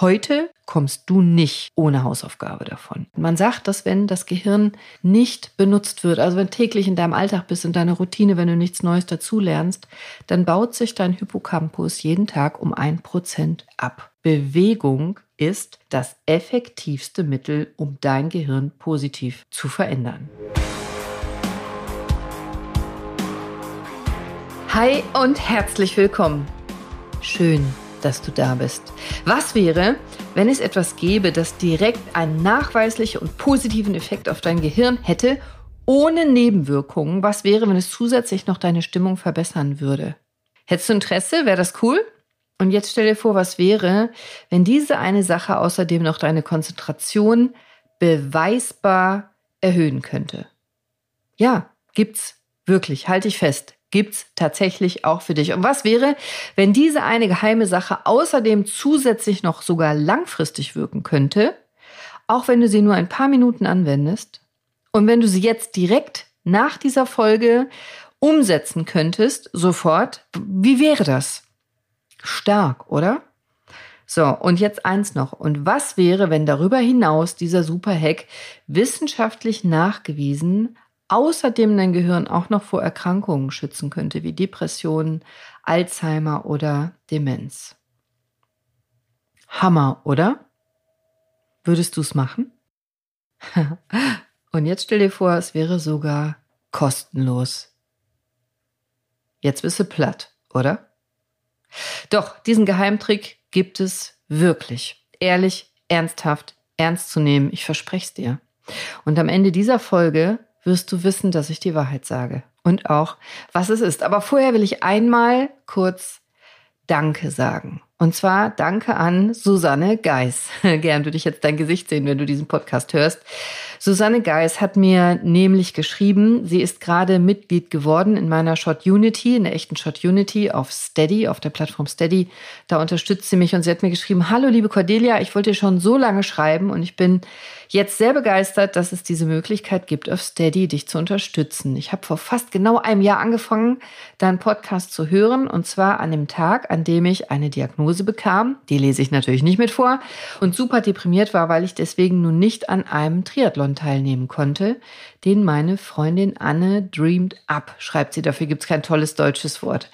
Heute kommst du nicht ohne Hausaufgabe davon. Man sagt, dass wenn das Gehirn nicht benutzt wird, also wenn täglich in deinem Alltag bist, in deiner Routine, wenn du nichts Neues dazulernst, dann baut sich dein Hippocampus jeden Tag um ein Prozent ab. Bewegung ist das effektivste Mittel, um dein Gehirn positiv zu verändern. Hi und herzlich willkommen. Schön, dass du da bist. Was wäre, wenn es etwas gäbe, das direkt einen nachweislichen und positiven Effekt auf dein Gehirn hätte, ohne Nebenwirkungen? Was wäre, wenn es zusätzlich noch deine Stimmung verbessern würde? Hättest du Interesse? Wäre das cool? Und jetzt stell dir vor, was wäre, wenn diese eine Sache außerdem noch deine Konzentration beweisbar erhöhen könnte. Ja, gibt's wirklich, halte ich fest gibt's tatsächlich auch für dich. Und was wäre, wenn diese eine geheime Sache außerdem zusätzlich noch sogar langfristig wirken könnte, auch wenn du sie nur ein paar Minuten anwendest und wenn du sie jetzt direkt nach dieser Folge umsetzen könntest, sofort, wie wäre das? Stark, oder? So, und jetzt eins noch. Und was wäre, wenn darüber hinaus dieser Superhack wissenschaftlich nachgewiesen außerdem dein Gehirn auch noch vor Erkrankungen schützen könnte, wie Depressionen, Alzheimer oder Demenz. Hammer, oder? Würdest du es machen? Und jetzt stell dir vor, es wäre sogar kostenlos. Jetzt bist du platt, oder? Doch, diesen Geheimtrick gibt es wirklich. Ehrlich, ernsthaft, ernst zu nehmen. Ich verspreche es dir. Und am Ende dieser Folge wirst du wissen, dass ich die Wahrheit sage. Und auch, was es ist. Aber vorher will ich einmal kurz Danke sagen. Und zwar danke an Susanne Geis. Gern würde ich jetzt dein Gesicht sehen, wenn du diesen Podcast hörst. Susanne Geis hat mir nämlich geschrieben, sie ist gerade Mitglied geworden in meiner Shot Unity, in der echten Shot Unity auf Steady, auf der Plattform Steady. Da unterstützt sie mich und sie hat mir geschrieben, hallo liebe Cordelia, ich wollte dir schon so lange schreiben und ich bin jetzt sehr begeistert, dass es diese Möglichkeit gibt, auf Steady dich zu unterstützen. Ich habe vor fast genau einem Jahr angefangen, deinen Podcast zu hören und zwar an dem Tag, an dem ich eine Diagnose bekam. Die lese ich natürlich nicht mit vor und super deprimiert war, weil ich deswegen nun nicht an einem Triathlon teilnehmen konnte, den meine Freundin Anne dreamed up, schreibt sie. Dafür gibt es kein tolles deutsches Wort.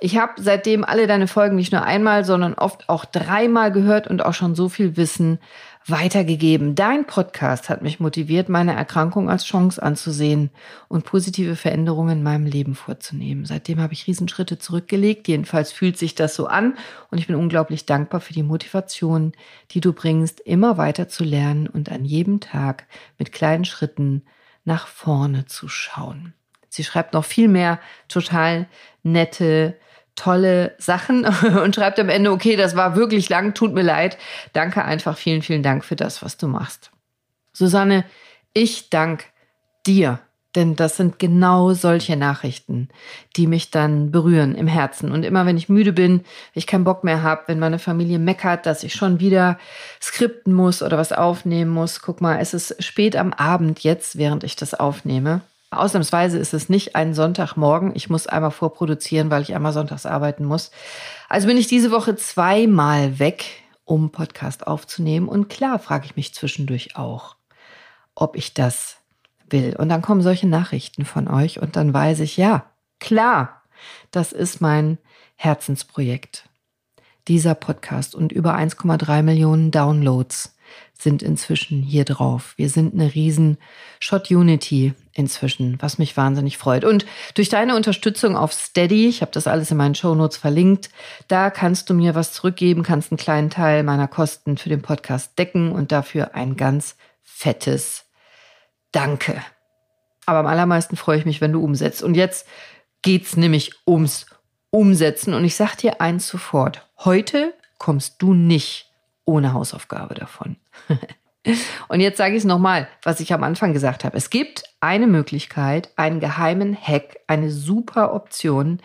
Ich habe seitdem alle deine Folgen nicht nur einmal, sondern oft auch dreimal gehört und auch schon so viel Wissen weitergegeben. Dein Podcast hat mich motiviert, meine Erkrankung als Chance anzusehen und positive Veränderungen in meinem Leben vorzunehmen. Seitdem habe ich Riesenschritte zurückgelegt. Jedenfalls fühlt sich das so an und ich bin unglaublich dankbar für die Motivation, die du bringst, immer weiter zu lernen und an jedem Tag mit kleinen Schritten nach vorne zu schauen. Sie schreibt noch viel mehr total nette tolle Sachen und schreibt am Ende, okay, das war wirklich lang, tut mir leid. Danke einfach, vielen, vielen Dank für das, was du machst. Susanne, ich danke dir, denn das sind genau solche Nachrichten, die mich dann berühren im Herzen. Und immer wenn ich müde bin, ich keinen Bock mehr habe, wenn meine Familie meckert, dass ich schon wieder skripten muss oder was aufnehmen muss, guck mal, es ist spät am Abend jetzt, während ich das aufnehme. Ausnahmsweise ist es nicht ein Sonntagmorgen. Ich muss einmal vorproduzieren, weil ich einmal sonntags arbeiten muss. Also bin ich diese Woche zweimal weg, um Podcast aufzunehmen. Und klar frage ich mich zwischendurch auch, ob ich das will. Und dann kommen solche Nachrichten von euch und dann weiß ich, ja, klar, das ist mein Herzensprojekt. Dieser Podcast und über 1,3 Millionen Downloads sind inzwischen hier drauf. Wir sind eine riesen Shot Unity inzwischen, was mich wahnsinnig freut. Und durch deine Unterstützung auf Steady, ich habe das alles in meinen Show Notes verlinkt, da kannst du mir was zurückgeben, kannst einen kleinen Teil meiner Kosten für den Podcast decken und dafür ein ganz fettes Danke. Aber am allermeisten freue ich mich, wenn du umsetzt. Und jetzt geht's nämlich ums Umsetzen. Und ich sag dir eins sofort. Heute kommst du nicht ohne Hausaufgabe davon. Und jetzt sage ich es nochmal, was ich am Anfang gesagt habe. Es gibt eine Möglichkeit, einen geheimen Hack, eine super Option,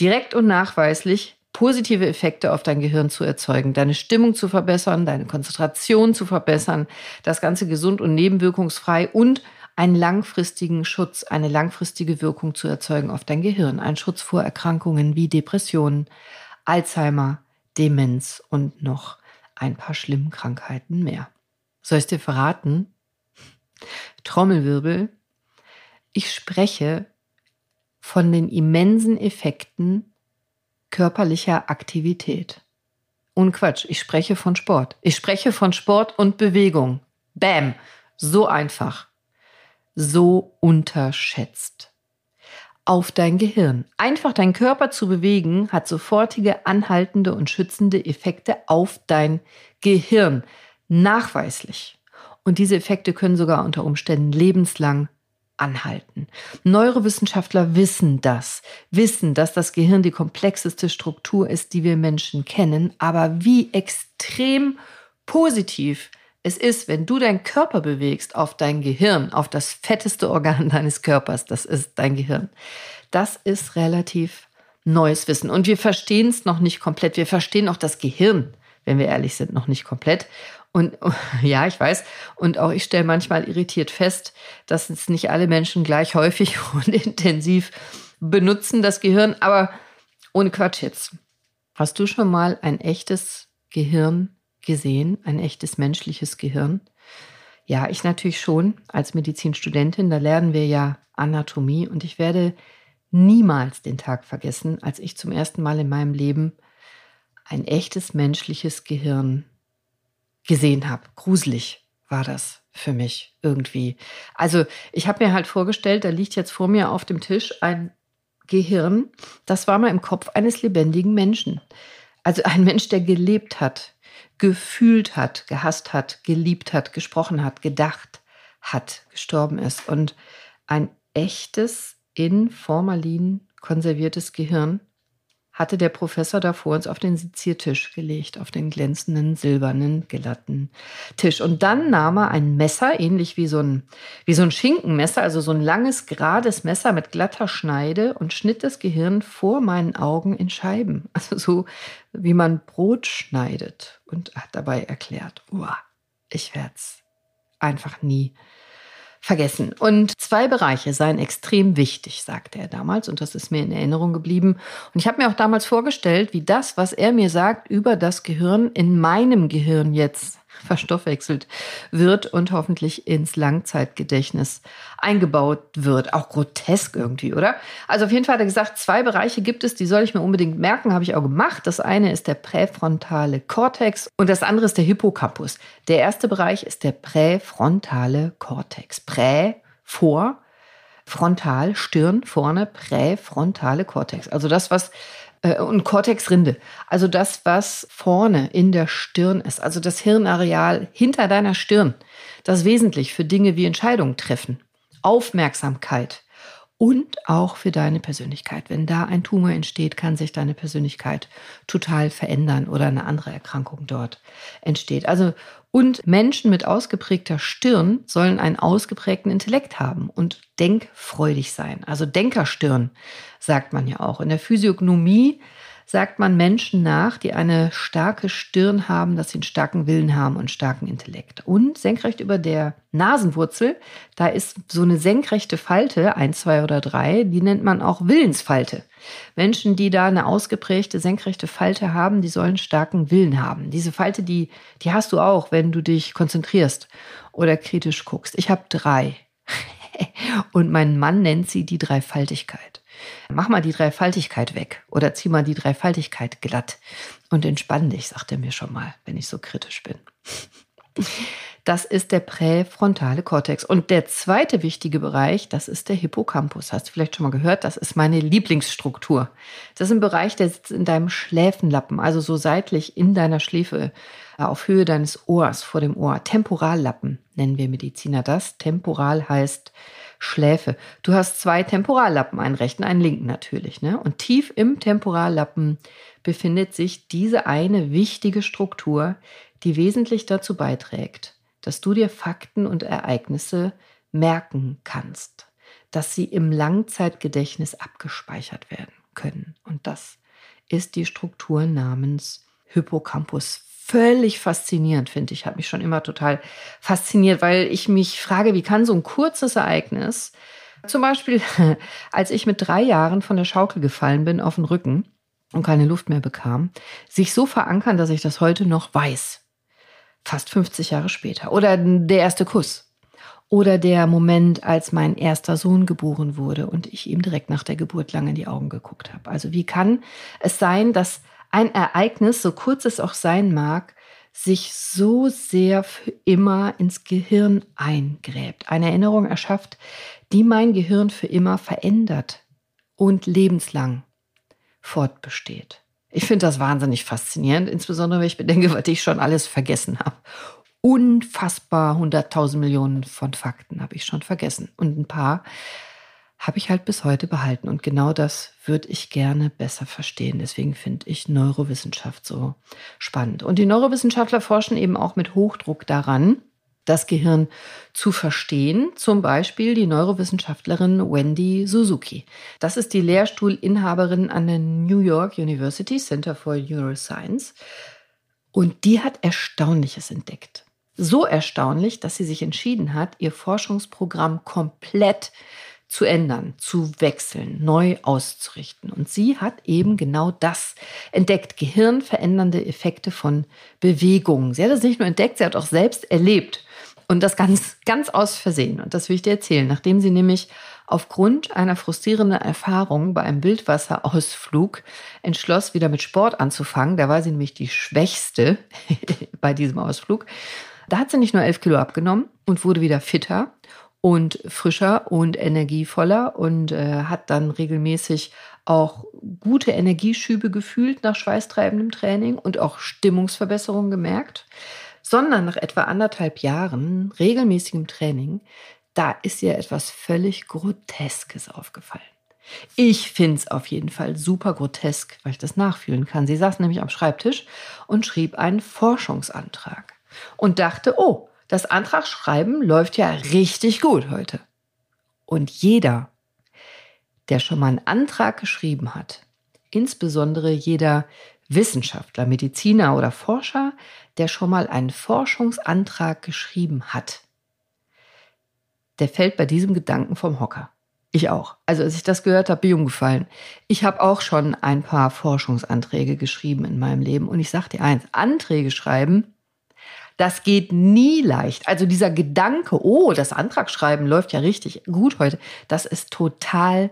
direkt und nachweislich positive Effekte auf dein Gehirn zu erzeugen, deine Stimmung zu verbessern, deine Konzentration zu verbessern, das Ganze gesund und nebenwirkungsfrei und einen langfristigen Schutz, eine langfristige Wirkung zu erzeugen auf dein Gehirn, einen Schutz vor Erkrankungen wie Depressionen, Alzheimer, Demenz und noch ein paar schlimmen Krankheiten mehr. Soll ich dir verraten? Trommelwirbel. Ich spreche von den immensen Effekten körperlicher Aktivität. Und Quatsch, ich spreche von Sport. Ich spreche von Sport und Bewegung. Bam. So einfach. So unterschätzt. Auf dein Gehirn. Einfach deinen Körper zu bewegen hat sofortige, anhaltende und schützende Effekte auf dein Gehirn. Nachweislich. Und diese Effekte können sogar unter Umständen lebenslang anhalten. Neurowissenschaftler wissen das, wissen, dass das Gehirn die komplexeste Struktur ist, die wir Menschen kennen, aber wie extrem positiv es ist, wenn du deinen Körper bewegst auf dein Gehirn, auf das fetteste Organ deines Körpers, das ist dein Gehirn. Das ist relativ neues Wissen. Und wir verstehen es noch nicht komplett. Wir verstehen auch das Gehirn, wenn wir ehrlich sind, noch nicht komplett. Und ja, ich weiß. Und auch ich stelle manchmal irritiert fest, dass es nicht alle Menschen gleich häufig und intensiv benutzen, das Gehirn. Aber ohne Quatsch jetzt. Hast du schon mal ein echtes Gehirn gesehen, ein echtes menschliches Gehirn? Ja, ich natürlich schon als Medizinstudentin, da lernen wir ja Anatomie und ich werde niemals den Tag vergessen, als ich zum ersten Mal in meinem Leben ein echtes menschliches Gehirn gesehen habe. Gruselig war das für mich irgendwie. Also ich habe mir halt vorgestellt, da liegt jetzt vor mir auf dem Tisch ein Gehirn, das war mal im Kopf eines lebendigen Menschen. Also ein Mensch, der gelebt hat, gefühlt hat, gehasst hat, geliebt hat, gesprochen hat, gedacht hat, gestorben ist. Und ein echtes, in Formalin konserviertes Gehirn hatte der Professor da vor uns auf den Seziertisch gelegt, auf den glänzenden, silbernen, glatten Tisch. Und dann nahm er ein Messer, ähnlich wie so ein, wie so ein Schinkenmesser, also so ein langes, gerades Messer mit glatter Schneide und schnitt das Gehirn vor meinen Augen in Scheiben. Also so, wie man Brot schneidet. Und hat dabei erklärt, ich werde es einfach nie vergessen. Und zwei Bereiche seien extrem wichtig, sagte er damals, und das ist mir in Erinnerung geblieben. Und ich habe mir auch damals vorgestellt, wie das, was er mir sagt über das Gehirn, in meinem Gehirn jetzt verstoffwechselt wird und hoffentlich ins Langzeitgedächtnis eingebaut wird. Auch grotesk irgendwie, oder? Also auf jeden Fall hat er gesagt, zwei Bereiche gibt es, die soll ich mir unbedingt merken, habe ich auch gemacht. Das eine ist der präfrontale Kortex und das andere ist der Hippocampus. Der erste Bereich ist der präfrontale Kortex. Prä, vor, frontal, Stirn, vorne, präfrontale Kortex. Also das, was äh, und Cortexrinde. Also das, was vorne in der Stirn ist, also das Hirnareal hinter deiner Stirn, das wesentlich für Dinge wie Entscheidungen treffen, Aufmerksamkeit und auch für deine Persönlichkeit. Wenn da ein Tumor entsteht, kann sich deine Persönlichkeit total verändern oder eine andere Erkrankung dort entsteht. Also und Menschen mit ausgeprägter Stirn sollen einen ausgeprägten Intellekt haben und denkfreudig sein. Also Denkerstirn sagt man ja auch. In der Physiognomie sagt man Menschen nach, die eine starke Stirn haben, dass sie einen starken Willen haben und starken Intellekt. Und senkrecht über der Nasenwurzel, da ist so eine senkrechte Falte, ein, zwei oder drei, die nennt man auch Willensfalte. Menschen, die da eine ausgeprägte senkrechte Falte haben, die sollen starken Willen haben. Diese Falte, die, die hast du auch, wenn du dich konzentrierst oder kritisch guckst. Ich habe drei. Und mein Mann nennt sie die Dreifaltigkeit. Mach mal die Dreifaltigkeit weg oder zieh mal die Dreifaltigkeit glatt und entspann dich, sagt er mir schon mal, wenn ich so kritisch bin. Das ist der präfrontale Kortex. Und der zweite wichtige Bereich, das ist der Hippocampus. Hast du vielleicht schon mal gehört? Das ist meine Lieblingsstruktur. Das ist ein Bereich, der sitzt in deinem Schläfenlappen, also so seitlich in deiner Schläfe, äh, auf Höhe deines Ohrs, vor dem Ohr. Temporallappen nennen wir Mediziner das. Temporal heißt Schläfe. Du hast zwei Temporallappen, einen rechten, einen linken natürlich. Ne? Und tief im Temporallappen befindet sich diese eine wichtige Struktur, die wesentlich dazu beiträgt, dass du dir Fakten und Ereignisse merken kannst, dass sie im Langzeitgedächtnis abgespeichert werden können. Und das ist die Struktur namens Hippocampus völlig faszinierend, finde ich. Hat mich schon immer total fasziniert, weil ich mich frage, wie kann so ein kurzes Ereignis, zum Beispiel als ich mit drei Jahren von der Schaukel gefallen bin auf den Rücken und keine Luft mehr bekam, sich so verankern, dass ich das heute noch weiß. fast 50 Jahre später. Oder der erste Kuss. Oder der Moment, als mein erster Sohn geboren wurde und ich ihm direkt nach der Geburt lange in die Augen geguckt habe. Also wie kann es sein, dass ein Ereignis, so kurz es auch sein mag, sich so sehr für immer ins Gehirn eingräbt, eine Erinnerung erschafft, die mein Gehirn für immer verändert und lebenslang fortbesteht. Ich finde das wahnsinnig faszinierend, insbesondere wenn ich bedenke, was ich schon alles vergessen habe. Unfassbar 100.000 Millionen von Fakten habe ich schon vergessen. Und ein paar habe ich halt bis heute behalten. Und genau das würde ich gerne besser verstehen. Deswegen finde ich Neurowissenschaft so spannend. Und die Neurowissenschaftler forschen eben auch mit Hochdruck daran, das Gehirn zu verstehen. Zum Beispiel die Neurowissenschaftlerin Wendy Suzuki. Das ist die Lehrstuhlinhaberin an der New York University Center for Neuroscience. Und die hat Erstaunliches entdeckt. So erstaunlich, dass sie sich entschieden hat, ihr Forschungsprogramm komplett zu ändern, zu wechseln, neu auszurichten. Und sie hat eben genau das entdeckt, gehirnverändernde Effekte von Bewegungen. Sie hat es nicht nur entdeckt, sie hat auch selbst erlebt. Und das ganz, ganz aus Versehen. Und das will ich dir erzählen. Nachdem sie nämlich aufgrund einer frustrierenden Erfahrung bei einem Wildwasserausflug entschloss, wieder mit Sport anzufangen, da war sie nämlich die Schwächste bei diesem Ausflug, da hat sie nicht nur elf Kilo abgenommen und wurde wieder fitter und frischer und energievoller und äh, hat dann regelmäßig auch gute Energieschübe gefühlt nach schweißtreibendem Training und auch Stimmungsverbesserungen gemerkt, sondern nach etwa anderthalb Jahren regelmäßigem Training, da ist ihr etwas völlig Groteskes aufgefallen. Ich finde es auf jeden Fall super grotesk, weil ich das nachfühlen kann. Sie saß nämlich am Schreibtisch und schrieb einen Forschungsantrag und dachte, oh, das Antragsschreiben läuft ja richtig gut heute. Und jeder, der schon mal einen Antrag geschrieben hat, insbesondere jeder Wissenschaftler, Mediziner oder Forscher, der schon mal einen Forschungsantrag geschrieben hat, der fällt bei diesem Gedanken vom Hocker. Ich auch. Also als ich das gehört habe, bin ich umgefallen. Ich habe auch schon ein paar Forschungsanträge geschrieben in meinem Leben. Und ich sage dir eins, Anträge schreiben das geht nie leicht. Also dieser Gedanke, oh, das Antragsschreiben läuft ja richtig gut heute, das ist total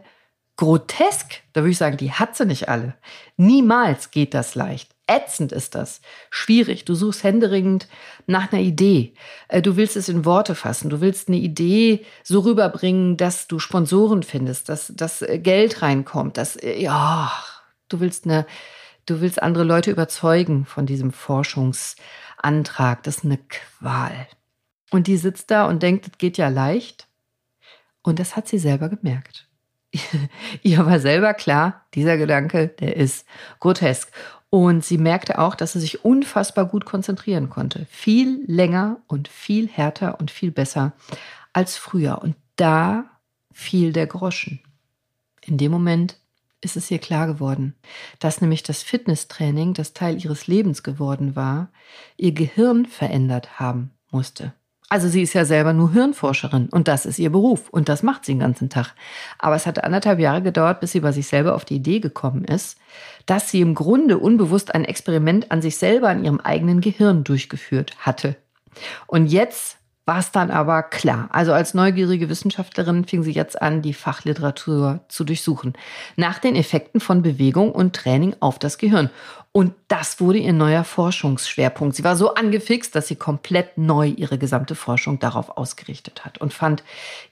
grotesk. Da würde ich sagen, die hat sie nicht alle. Niemals geht das leicht. Ätzend ist das. Schwierig. Du suchst händeringend nach einer Idee. Äh, du willst es in Worte fassen. Du willst eine Idee so rüberbringen, dass du Sponsoren findest, dass, dass äh, Geld reinkommt, dass, äh, ja, du willst eine, du willst andere Leute überzeugen von diesem Forschungs, Antrag. Das ist eine Qual. Und die sitzt da und denkt, es geht ja leicht. Und das hat sie selber gemerkt. Ihr war selber klar, dieser Gedanke, der ist grotesk. Und sie merkte auch, dass sie sich unfassbar gut konzentrieren konnte. Viel länger und viel härter und viel besser als früher. Und da fiel der Groschen. In dem Moment ist es ihr klar geworden, dass nämlich das Fitnesstraining, das Teil ihres Lebens geworden war, ihr Gehirn verändert haben musste. Also sie ist ja selber nur Hirnforscherin und das ist ihr Beruf und das macht sie den ganzen Tag. Aber es hat anderthalb Jahre gedauert, bis sie bei sich selber auf die Idee gekommen ist, dass sie im Grunde unbewusst ein Experiment an sich selber, an ihrem eigenen Gehirn durchgeführt hatte. Und jetzt war es dann aber klar. Also als neugierige Wissenschaftlerin fing sie jetzt an, die Fachliteratur zu durchsuchen. Nach den Effekten von Bewegung und Training auf das Gehirn. Und das wurde ihr neuer Forschungsschwerpunkt. Sie war so angefixt, dass sie komplett neu ihre gesamte Forschung darauf ausgerichtet hat und fand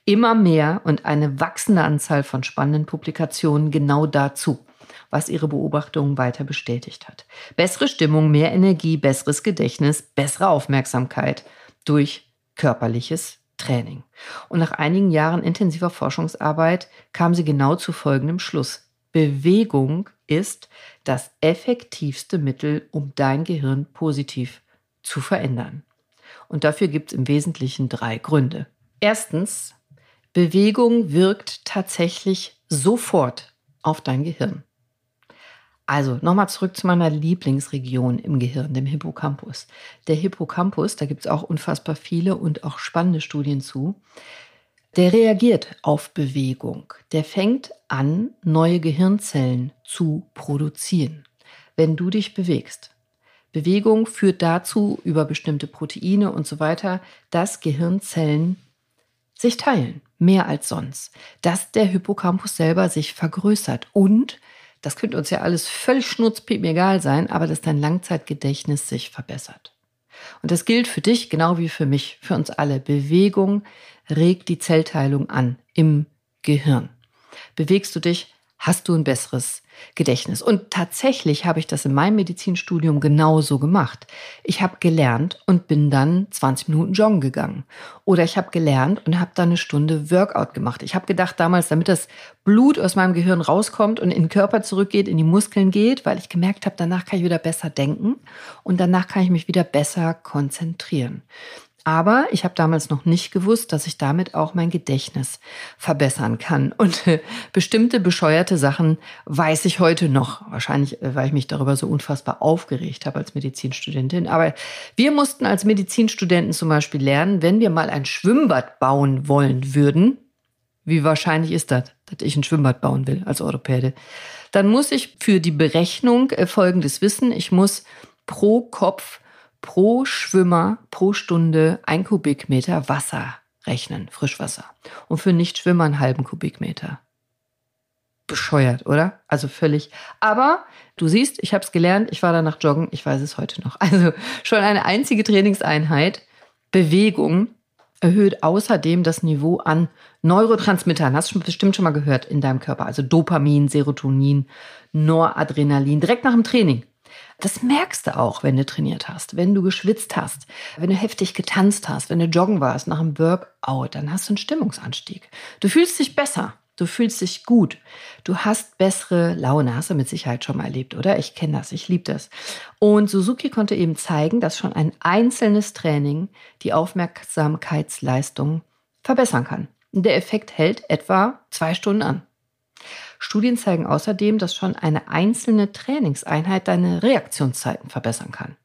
immer mehr und eine wachsende Anzahl von spannenden Publikationen genau dazu was ihre Beobachtungen weiter bestätigt hat. Bessere Stimmung, mehr Energie, besseres Gedächtnis, bessere Aufmerksamkeit durch körperliches Training. Und nach einigen Jahren intensiver Forschungsarbeit kam sie genau zu folgendem Schluss. Bewegung ist das effektivste Mittel, um dein Gehirn positiv zu verändern. Und dafür gibt es im Wesentlichen drei Gründe. Erstens, Bewegung wirkt tatsächlich sofort auf dein Gehirn. Also nochmal zurück zu meiner Lieblingsregion im Gehirn, dem Hippocampus. Der Hippocampus, da gibt es auch unfassbar viele und auch spannende Studien zu, der reagiert auf Bewegung. Der fängt an, neue Gehirnzellen zu produzieren, wenn du dich bewegst. Bewegung führt dazu, über bestimmte Proteine und so weiter, dass Gehirnzellen sich teilen, mehr als sonst. Dass der Hippocampus selber sich vergrößert und das könnte uns ja alles völlig schnurzpiepen egal sein, aber dass dein Langzeitgedächtnis sich verbessert. Und das gilt für dich genau wie für mich, für uns alle. Bewegung regt die Zellteilung an im Gehirn. Bewegst du dich, hast du ein besseres Gedächtnis. Und tatsächlich habe ich das in meinem Medizinstudium genauso gemacht. Ich habe gelernt und bin dann 20 Minuten joggen gegangen. Oder ich habe gelernt und habe dann eine Stunde Workout gemacht. Ich habe gedacht damals, damit das Blut aus meinem Gehirn rauskommt und in den Körper zurückgeht, in die Muskeln geht, weil ich gemerkt habe, danach kann ich wieder besser denken und danach kann ich mich wieder besser konzentrieren. Aber ich habe damals noch nicht gewusst, dass ich damit auch mein Gedächtnis verbessern kann. Und äh, bestimmte bescheuerte Sachen weiß ich heute noch. Wahrscheinlich, äh, weil ich mich darüber so unfassbar aufgeregt habe als Medizinstudentin. Aber wir mussten als Medizinstudenten zum Beispiel lernen, wenn wir mal ein Schwimmbad bauen wollen würden, wie wahrscheinlich ist das, dass ich ein Schwimmbad bauen will als Orthopäde, dann muss ich für die Berechnung äh, Folgendes wissen. Ich muss pro Kopf pro Schwimmer pro Stunde ein Kubikmeter Wasser rechnen, Frischwasser. Und für Nichtschwimmer einen halben Kubikmeter. Bescheuert, oder? Also völlig. Aber du siehst, ich habe es gelernt, ich war danach joggen, ich weiß es heute noch. Also schon eine einzige Trainingseinheit, Bewegung, erhöht außerdem das Niveau an Neurotransmittern. Hast du bestimmt schon mal gehört in deinem Körper. Also Dopamin, Serotonin, Noradrenalin, direkt nach dem Training. Das merkst du auch, wenn du trainiert hast, wenn du geschwitzt hast, wenn du heftig getanzt hast, wenn du joggen warst nach einem Workout, dann hast du einen Stimmungsanstieg. Du fühlst dich besser. Du fühlst dich gut. Du hast bessere Laune. Hast du mit Sicherheit schon mal erlebt, oder? Ich kenne das. Ich liebe das. Und Suzuki konnte eben zeigen, dass schon ein einzelnes Training die Aufmerksamkeitsleistung verbessern kann. Der Effekt hält etwa zwei Stunden an. Studien zeigen außerdem, dass schon eine einzelne Trainingseinheit deine Reaktionszeiten verbessern kann.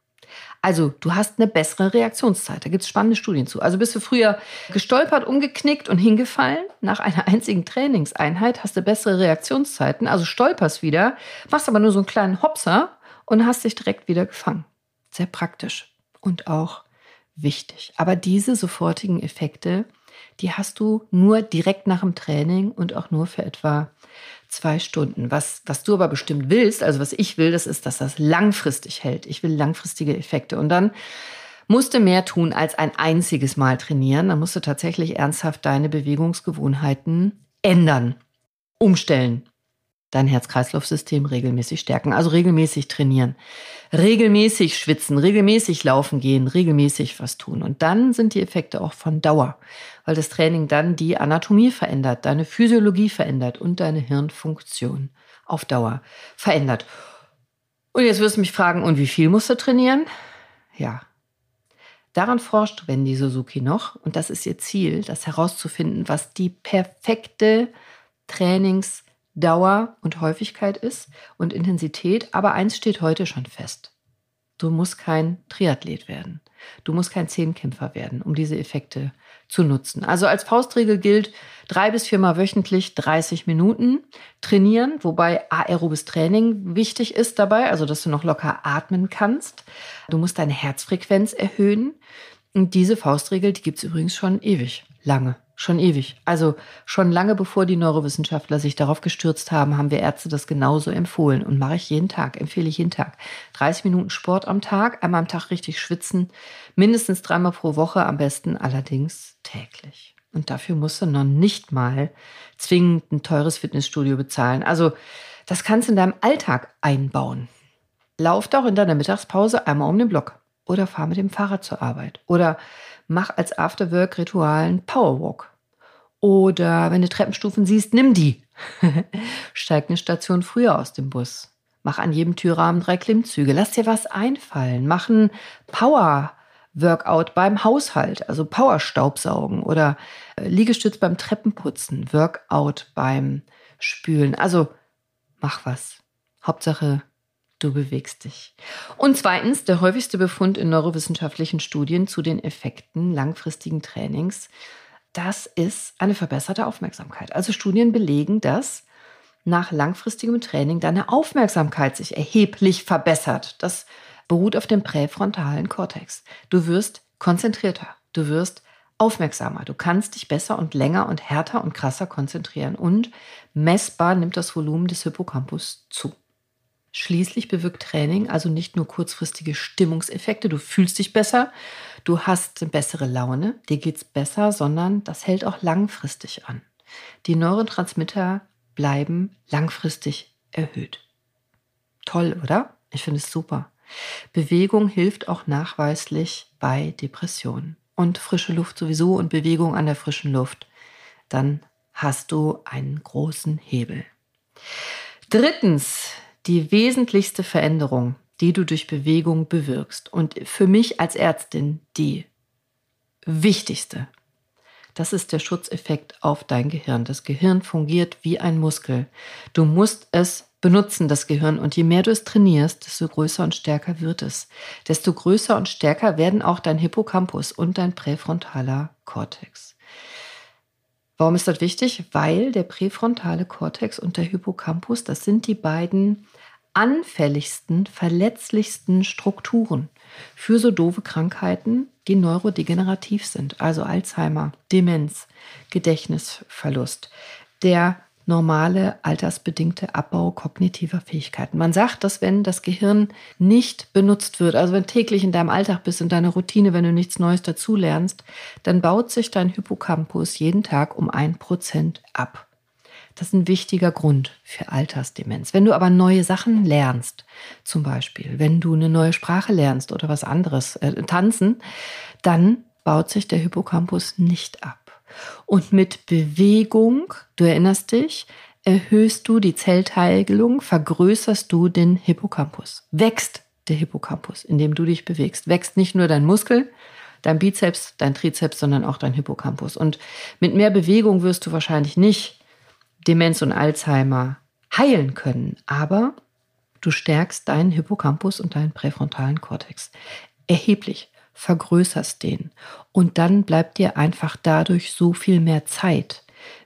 Also du hast eine bessere Reaktionszeit. Da gibt es spannende Studien zu. Also bist du früher gestolpert, umgeknickt und hingefallen. Nach einer einzigen Trainingseinheit hast du bessere Reaktionszeiten. Also stolperst wieder, machst aber nur so einen kleinen Hopser und hast dich direkt wieder gefangen. Sehr praktisch und auch wichtig. Aber diese sofortigen Effekte, die hast du nur direkt nach dem Training und auch nur für etwa zwei Stunden. Was, was du aber bestimmt willst, also was ich will, das ist, dass das langfristig hält. Ich will langfristige Effekte. Und dann musst du mehr tun als ein einziges Mal trainieren. Dann musst du tatsächlich ernsthaft deine Bewegungsgewohnheiten ändern, umstellen dein Herz-Kreislauf-System regelmäßig stärken. Also regelmäßig trainieren, regelmäßig schwitzen, regelmäßig laufen gehen, regelmäßig was tun. Und dann sind die Effekte auch von Dauer, weil das Training dann die Anatomie verändert, deine Physiologie verändert und deine Hirnfunktion auf Dauer verändert. Und jetzt wirst du mich fragen, und wie viel musst du trainieren? Ja. Daran forscht Wendy Suzuki noch, und das ist ihr Ziel, das herauszufinden, was die perfekte Trainings- Dauer und Häufigkeit ist und Intensität. Aber eins steht heute schon fest. Du musst kein Triathlet werden. Du musst kein Zehnkämpfer werden, um diese Effekte zu nutzen. Also als Faustregel gilt, drei bis viermal wöchentlich 30 Minuten trainieren, wobei aerobes Training wichtig ist dabei, also dass du noch locker atmen kannst. Du musst deine Herzfrequenz erhöhen. Und diese Faustregel, die gibt's übrigens schon ewig lange. Schon ewig. Also schon lange bevor die Neurowissenschaftler sich darauf gestürzt haben, haben wir Ärzte das genauso empfohlen und mache ich jeden Tag, empfehle ich jeden Tag. 30 Minuten Sport am Tag, einmal am Tag richtig schwitzen, mindestens dreimal pro Woche, am besten allerdings täglich. Und dafür musst du noch nicht mal zwingend ein teures Fitnessstudio bezahlen. Also das kannst du in deinem Alltag einbauen. Lauf doch in deiner Mittagspause einmal um den Block oder fahr mit dem Fahrrad zur Arbeit oder mach als Afterwork-Ritual einen Powerwalk. Oder wenn du Treppenstufen siehst, nimm die. Steig eine Station früher aus dem Bus. Mach an jedem Türrahmen drei Klimmzüge. Lass dir was einfallen. Mach ein Power-Workout beim Haushalt, also Power-Staubsaugen oder äh, Liegestütz beim Treppenputzen, Workout beim Spülen. Also mach was. Hauptsache, du bewegst dich. Und zweitens, der häufigste Befund in neurowissenschaftlichen Studien zu den Effekten langfristigen Trainings, das ist eine verbesserte Aufmerksamkeit. Also Studien belegen, dass nach langfristigem Training deine Aufmerksamkeit sich erheblich verbessert. Das beruht auf dem präfrontalen Kortex. Du wirst konzentrierter, du wirst aufmerksamer, du kannst dich besser und länger und härter und krasser konzentrieren und messbar nimmt das Volumen des Hippocampus zu. Schließlich bewirkt Training also nicht nur kurzfristige Stimmungseffekte, du fühlst dich besser, du hast bessere Laune, dir geht's besser, sondern das hält auch langfristig an. Die Neurotransmitter bleiben langfristig erhöht. Toll, oder? Ich finde es super. Bewegung hilft auch nachweislich bei Depressionen. Und frische Luft sowieso und Bewegung an der frischen Luft. Dann hast du einen großen Hebel. Drittens, die wesentlichste Veränderung, die du durch Bewegung bewirkst. Und für mich als Ärztin die wichtigste. Das ist der Schutzeffekt auf dein Gehirn. Das Gehirn fungiert wie ein Muskel. Du musst es benutzen, das Gehirn. Und je mehr du es trainierst, desto größer und stärker wird es. Desto größer und stärker werden auch dein Hippocampus und dein präfrontaler Kortex. Warum ist das wichtig? Weil der präfrontale Kortex und der Hippocampus, das sind die beiden anfälligsten, verletzlichsten Strukturen für so doofe Krankheiten, die neurodegenerativ sind, also Alzheimer, Demenz, Gedächtnisverlust, der normale altersbedingte Abbau kognitiver Fähigkeiten. Man sagt, dass wenn das Gehirn nicht benutzt wird, also wenn täglich in deinem Alltag bist, in deiner Routine, wenn du nichts Neues dazulernst, dann baut sich dein Hippocampus jeden Tag um ein Prozent ab. Das ist ein wichtiger Grund für Altersdemenz. Wenn du aber neue Sachen lernst, zum Beispiel, wenn du eine neue Sprache lernst oder was anderes, äh, tanzen, dann baut sich der Hippocampus nicht ab. Und mit Bewegung, du erinnerst dich, erhöhst du die Zellteilung, vergrößerst du den Hippocampus. Wächst der Hippocampus, indem du dich bewegst. Wächst nicht nur dein Muskel, dein Bizeps, dein Trizeps, sondern auch dein Hippocampus. Und mit mehr Bewegung wirst du wahrscheinlich nicht Demenz und Alzheimer heilen können, aber du stärkst deinen Hippocampus und deinen präfrontalen Kortex erheblich, vergrößerst den und dann bleibt dir einfach dadurch so viel mehr Zeit,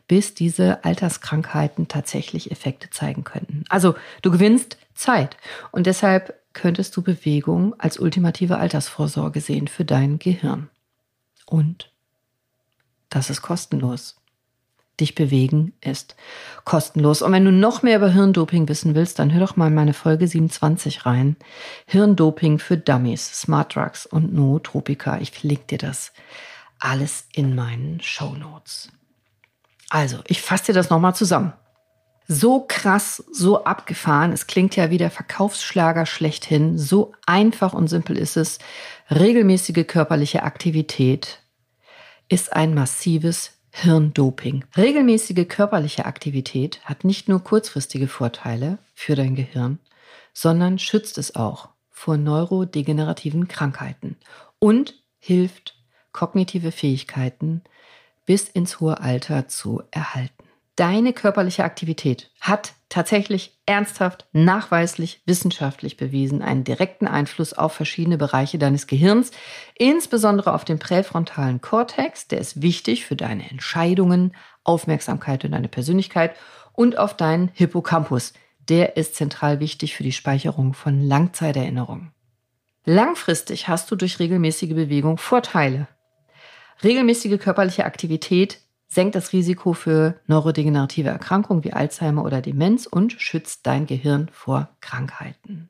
bis diese Alterskrankheiten tatsächlich Effekte zeigen könnten. Also du gewinnst Zeit und deshalb könntest du Bewegung als ultimative Altersvorsorge sehen für dein Gehirn. Und das ist kostenlos dich bewegen ist kostenlos. Und wenn du noch mehr über Hirndoping wissen willst, dann hör doch mal in meine Folge 27 rein. Hirndoping für Dummies, Smart Drugs und Nootropika. Ich verlinke dir das alles in meinen Show Notes. Also, ich fasse dir das nochmal zusammen. So krass, so abgefahren. Es klingt ja wie der Verkaufsschlager schlechthin. So einfach und simpel ist es. Regelmäßige körperliche Aktivität ist ein massives Hirndoping. Regelmäßige körperliche Aktivität hat nicht nur kurzfristige Vorteile für dein Gehirn, sondern schützt es auch vor neurodegenerativen Krankheiten und hilft, kognitive Fähigkeiten bis ins hohe Alter zu erhalten. Deine körperliche Aktivität hat tatsächlich ernsthaft, nachweislich, wissenschaftlich bewiesen einen direkten Einfluss auf verschiedene Bereiche deines Gehirns, insbesondere auf den präfrontalen Kortex, der ist wichtig für deine Entscheidungen, Aufmerksamkeit und deine Persönlichkeit und auf deinen Hippocampus, der ist zentral wichtig für die Speicherung von Langzeiterinnerungen. Langfristig hast du durch regelmäßige Bewegung Vorteile. Regelmäßige körperliche Aktivität senkt das Risiko für neurodegenerative Erkrankungen wie Alzheimer oder Demenz und schützt dein Gehirn vor Krankheiten.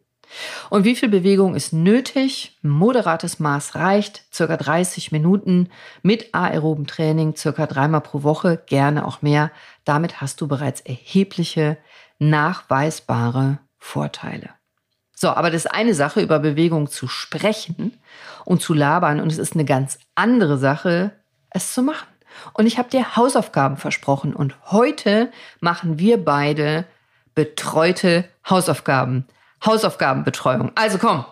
Und wie viel Bewegung ist nötig? Moderates Maß reicht, circa 30 Minuten mit aeroben Training, circa dreimal pro Woche, gerne auch mehr. Damit hast du bereits erhebliche, nachweisbare Vorteile. So, aber das ist eine Sache, über Bewegung zu sprechen und zu labern und es ist eine ganz andere Sache, es zu machen. Und ich habe dir Hausaufgaben versprochen. Und heute machen wir beide betreute Hausaufgaben. Hausaufgabenbetreuung. Also komm,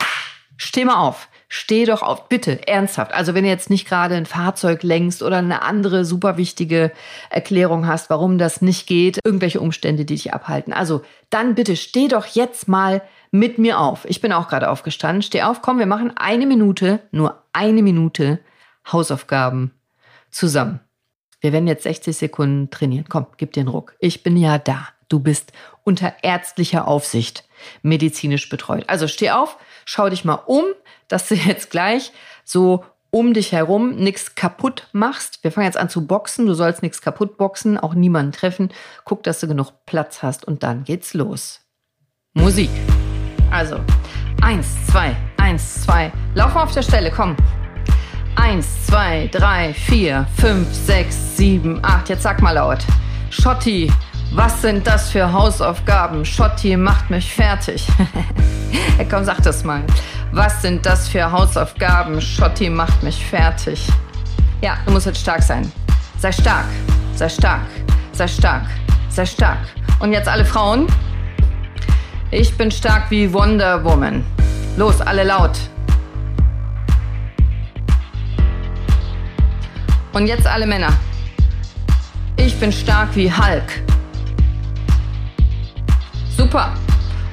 steh mal auf. Steh doch auf, bitte, ernsthaft. Also wenn du jetzt nicht gerade ein Fahrzeug lenkst oder eine andere super wichtige Erklärung hast, warum das nicht geht, irgendwelche Umstände, die dich abhalten. Also dann bitte steh doch jetzt mal mit mir auf. Ich bin auch gerade aufgestanden. Steh auf, komm, wir machen eine Minute, nur eine Minute Hausaufgaben zusammen. Wir werden jetzt 60 Sekunden trainieren. Komm, gib dir einen Ruck. Ich bin ja da. Du bist unter ärztlicher Aufsicht medizinisch betreut. Also steh auf, schau dich mal um, dass du jetzt gleich so um dich herum nichts kaputt machst. Wir fangen jetzt an zu boxen. Du sollst nichts kaputt boxen, auch niemanden treffen. Guck, dass du genug Platz hast und dann geht's los. Musik. Also, eins, zwei, eins, zwei. Lauf mal auf der Stelle, komm. Eins, zwei, drei, vier, fünf, sechs, sieben, acht. Jetzt sag mal laut. Schotti, was sind das für Hausaufgaben? Schotti macht mich fertig. komm, sag das mal. Was sind das für Hausaufgaben? Schotti macht mich fertig. Ja, du musst jetzt stark sein. Sei stark, sei stark, sei stark, sei stark. Und jetzt alle Frauen. Ich bin stark wie Wonder Woman. Los, alle laut. Und jetzt alle Männer. Ich bin stark wie Hulk. Super.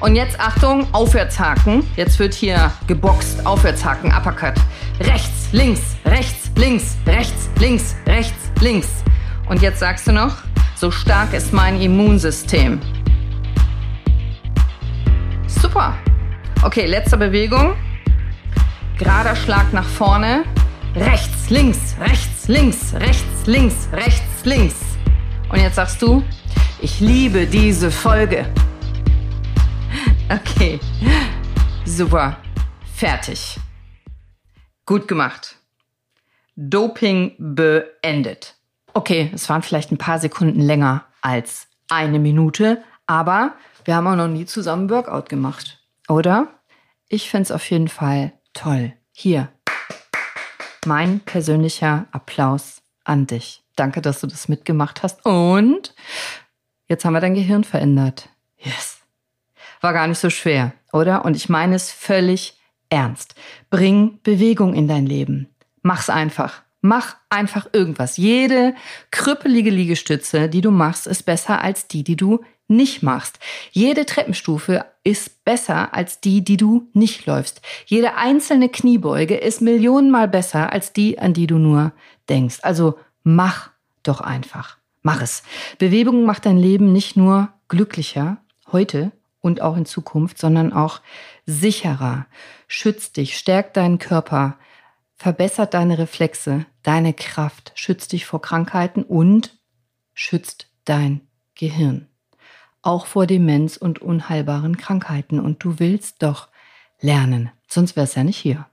Und jetzt Achtung, Aufwärtshaken. Jetzt wird hier geboxt. Aufwärtshaken, Uppercut. Rechts, links, rechts, links, rechts, links, rechts, links. Und jetzt sagst du noch, so stark ist mein Immunsystem. Super. Okay, letzte Bewegung. Gerader Schlag nach vorne. Rechts, links, links, rechts, links, rechts, links. Und jetzt sagst du, ich liebe diese Folge. Okay, super, fertig. Gut gemacht. Doping beendet. Okay, es waren vielleicht ein paar Sekunden länger als eine Minute, aber wir haben auch noch nie zusammen Workout gemacht, oder? Ich finde es auf jeden Fall toll. Hier, mein persönlicher Applaus an dich. Danke, dass du das mitgemacht hast. Und jetzt haben wir dein Gehirn verändert. Yes. War gar nicht so schwer, oder? Und ich meine es völlig ernst. Bring Bewegung in dein Leben. Mach's einfach. Mach einfach irgendwas. Jede krüppelige Liegestütze, die du machst, ist besser als die, die du nicht machst. Jede Treppenstufe ist besser als die, die du nicht läufst. Jede einzelne Kniebeuge ist millionenmal besser als die, an die du nur denkst. Also mach doch einfach. Mach es. Bewegung macht dein Leben nicht nur glücklicher heute und auch in Zukunft, sondern auch sicherer. Schützt dich, stärkt deinen Körper, verbessert deine Reflexe, deine Kraft, schützt dich vor Krankheiten und schützt dein Gehirn auch vor Demenz und unheilbaren Krankheiten. Und du willst doch lernen, sonst wär's ja nicht hier.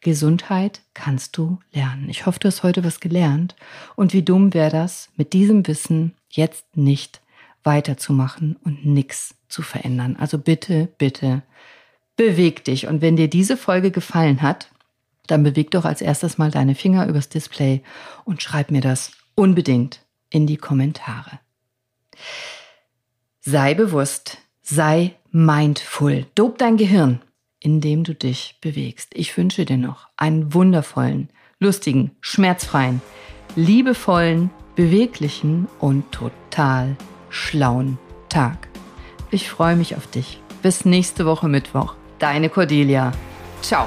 Gesundheit kannst du lernen. Ich hoffe, du hast heute was gelernt. Und wie dumm wäre das, mit diesem Wissen jetzt nicht weiterzumachen und nichts zu verändern. Also bitte, bitte, beweg dich. Und wenn dir diese Folge gefallen hat, dann beweg doch als erstes mal deine Finger übers Display und schreib mir das unbedingt in die Kommentare. Sei bewusst, sei mindful. Dob dein Gehirn, indem du dich bewegst. Ich wünsche dir noch einen wundervollen, lustigen, schmerzfreien, liebevollen, beweglichen und total schlauen Tag. Ich freue mich auf dich. Bis nächste Woche Mittwoch. Deine Cordelia. Ciao.